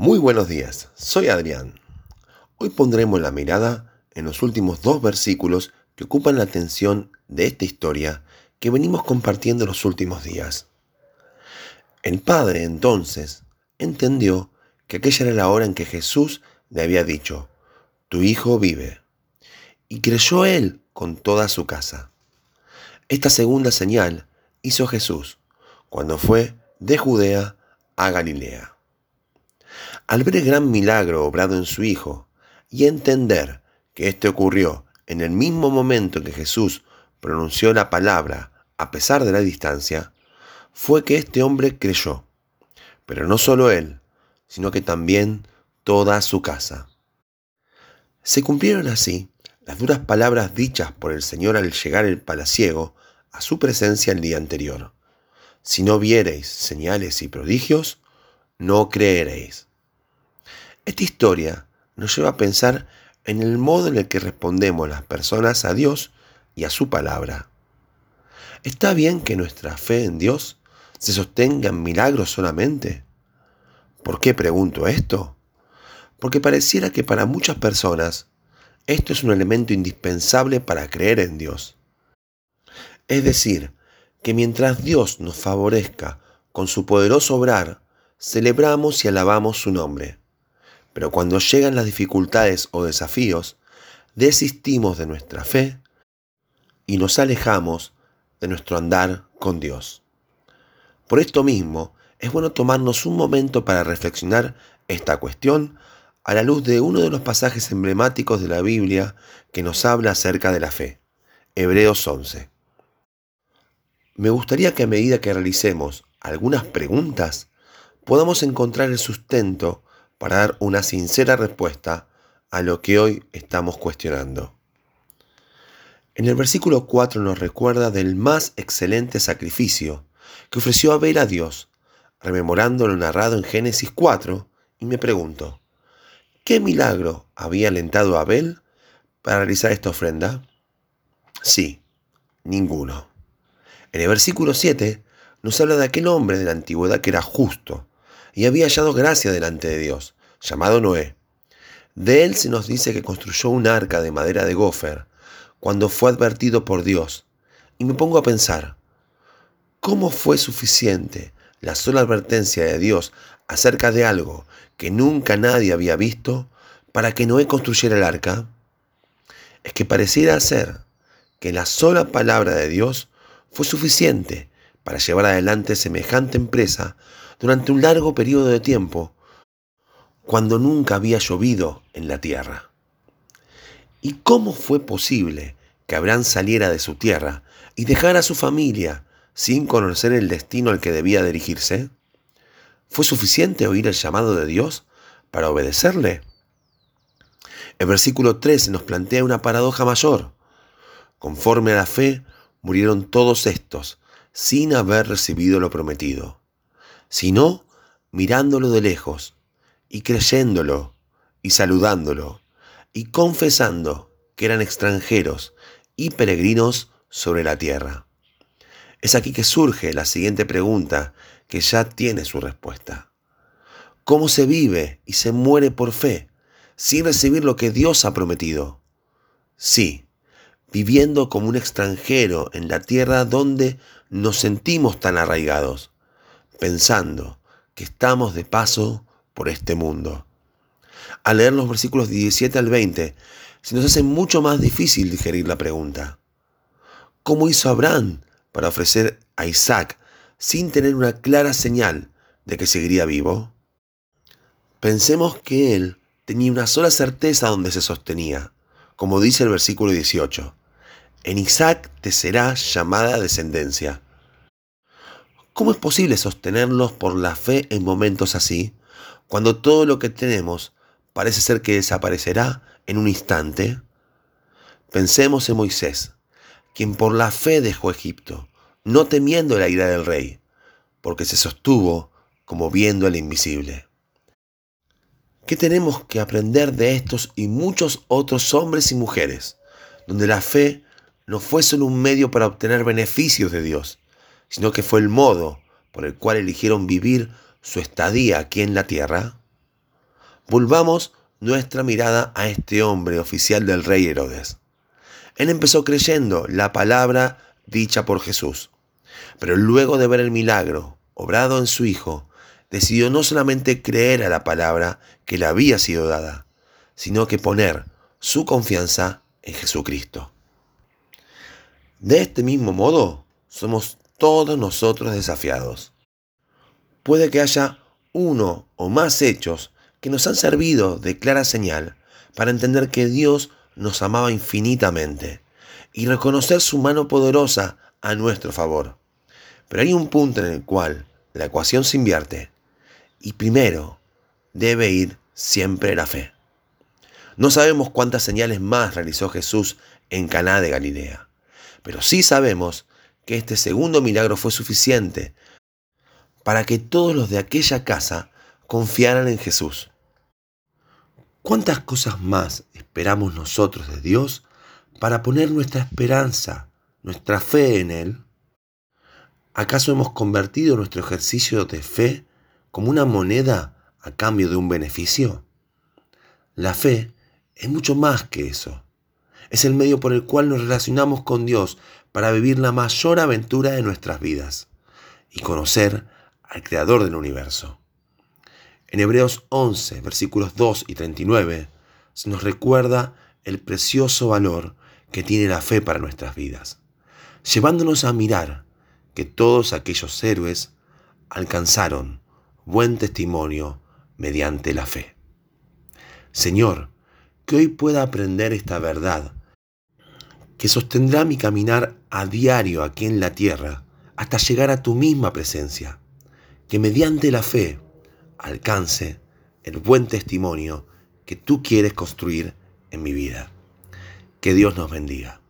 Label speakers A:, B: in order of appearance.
A: Muy buenos días, soy Adrián. Hoy pondremos la mirada en los últimos dos versículos que ocupan la atención de esta historia que venimos compartiendo los últimos días. El padre entonces entendió que aquella era la hora en que Jesús le había dicho, tu hijo vive. Y creyó él con toda su casa. Esta segunda señal hizo Jesús cuando fue de Judea a Galilea. Al ver el gran milagro obrado en su Hijo y entender que éste ocurrió en el mismo momento en que Jesús pronunció la palabra a pesar de la distancia, fue que este hombre creyó. Pero no solo él, sino que también toda su casa. Se cumplieron así las duras palabras dichas por el Señor al llegar el palaciego a su presencia el día anterior. Si no viereis señales y prodigios, no creeréis. Esta historia nos lleva a pensar en el modo en el que respondemos las personas a Dios y a su palabra. ¿Está bien que nuestra fe en Dios se sostenga en milagros solamente? ¿Por qué pregunto esto? Porque pareciera que para muchas personas esto es un elemento indispensable para creer en Dios. Es decir, que mientras Dios nos favorezca con su poderoso obrar, celebramos y alabamos su nombre. Pero cuando llegan las dificultades o desafíos, desistimos de nuestra fe y nos alejamos de nuestro andar con Dios. Por esto mismo, es bueno tomarnos un momento para reflexionar esta cuestión a la luz de uno de los pasajes emblemáticos de la Biblia que nos habla acerca de la fe, Hebreos 11. Me gustaría que a medida que realicemos algunas preguntas, podamos encontrar el sustento para dar una sincera respuesta a lo que hoy estamos cuestionando. En el versículo 4 nos recuerda del más excelente sacrificio que ofreció Abel a Dios, rememorando lo narrado en Génesis 4, y me pregunto, ¿qué milagro había alentado a Abel para realizar esta ofrenda? Sí, ninguno. En el versículo 7 nos habla de aquel hombre de la antigüedad que era justo y había hallado gracia delante de Dios, llamado Noé. De él se nos dice que construyó un arca de madera de gofer cuando fue advertido por Dios. Y me pongo a pensar, ¿cómo fue suficiente la sola advertencia de Dios acerca de algo que nunca nadie había visto para que Noé construyera el arca? Es que pareciera ser que la sola palabra de Dios fue suficiente para llevar adelante semejante empresa durante un largo periodo de tiempo, cuando nunca había llovido en la tierra. ¿Y cómo fue posible que Abraham saliera de su tierra y dejara a su familia sin conocer el destino al que debía dirigirse? ¿Fue suficiente oír el llamado de Dios para obedecerle? El versículo 13 nos plantea una paradoja mayor. Conforme a la fe, murieron todos estos sin haber recibido lo prometido, sino mirándolo de lejos y creyéndolo y saludándolo y confesando que eran extranjeros y peregrinos sobre la tierra. Es aquí que surge la siguiente pregunta que ya tiene su respuesta. ¿Cómo se vive y se muere por fe sin recibir lo que Dios ha prometido? Sí, viviendo como un extranjero en la tierra donde nos sentimos tan arraigados, pensando que estamos de paso por este mundo. Al leer los versículos 17 al 20, se nos hace mucho más difícil digerir la pregunta. ¿Cómo hizo Abraham para ofrecer a Isaac sin tener una clara señal de que seguiría vivo? Pensemos que él tenía una sola certeza donde se sostenía, como dice el versículo 18. En Isaac te será llamada descendencia. ¿Cómo es posible sostenerlos por la fe en momentos así, cuando todo lo que tenemos parece ser que desaparecerá en un instante? Pensemos en Moisés, quien por la fe dejó Egipto, no temiendo la ira del rey, porque se sostuvo como viendo el invisible. ¿Qué tenemos que aprender de estos y muchos otros hombres y mujeres, donde la fe no fue solo un medio para obtener beneficios de Dios, sino que fue el modo por el cual eligieron vivir su estadía aquí en la tierra? volvamos nuestra mirada a este hombre oficial del rey Herodes. Él empezó creyendo la palabra dicha por Jesús, pero luego de ver el milagro obrado en su hijo, decidió no solamente creer a la palabra que le había sido dada, sino que poner su confianza en Jesucristo. De este mismo modo, somos todos nosotros desafiados. Puede que haya uno o más hechos que nos han servido de clara señal para entender que Dios nos amaba infinitamente y reconocer su mano poderosa a nuestro favor. Pero hay un punto en el cual la ecuación se invierte y primero debe ir siempre la fe. No sabemos cuántas señales más realizó Jesús en Caná de Galilea, pero sí sabemos que este segundo milagro fue suficiente para que todos los de aquella casa confiaran en Jesús. ¿Cuántas cosas más esperamos nosotros de Dios para poner nuestra esperanza, nuestra fe en Él? ¿Acaso hemos convertido nuestro ejercicio de fe como una moneda a cambio de un beneficio? La fe es mucho más que eso. Es el medio por el cual nos relacionamos con Dios para vivir la mayor aventura de nuestras vidas y conocer al Creador del universo. En Hebreos 11, versículos 2 y 39, se nos recuerda el precioso valor que tiene la fe para nuestras vidas, llevándonos a mirar que todos aquellos héroes alcanzaron buen testimonio mediante la fe. Señor, que hoy pueda aprender esta verdad, que sostendrá mi caminar a diario aquí en la tierra hasta llegar a tu misma presencia, que mediante la fe alcance el buen testimonio que tú quieres construir en mi vida. Que Dios nos bendiga.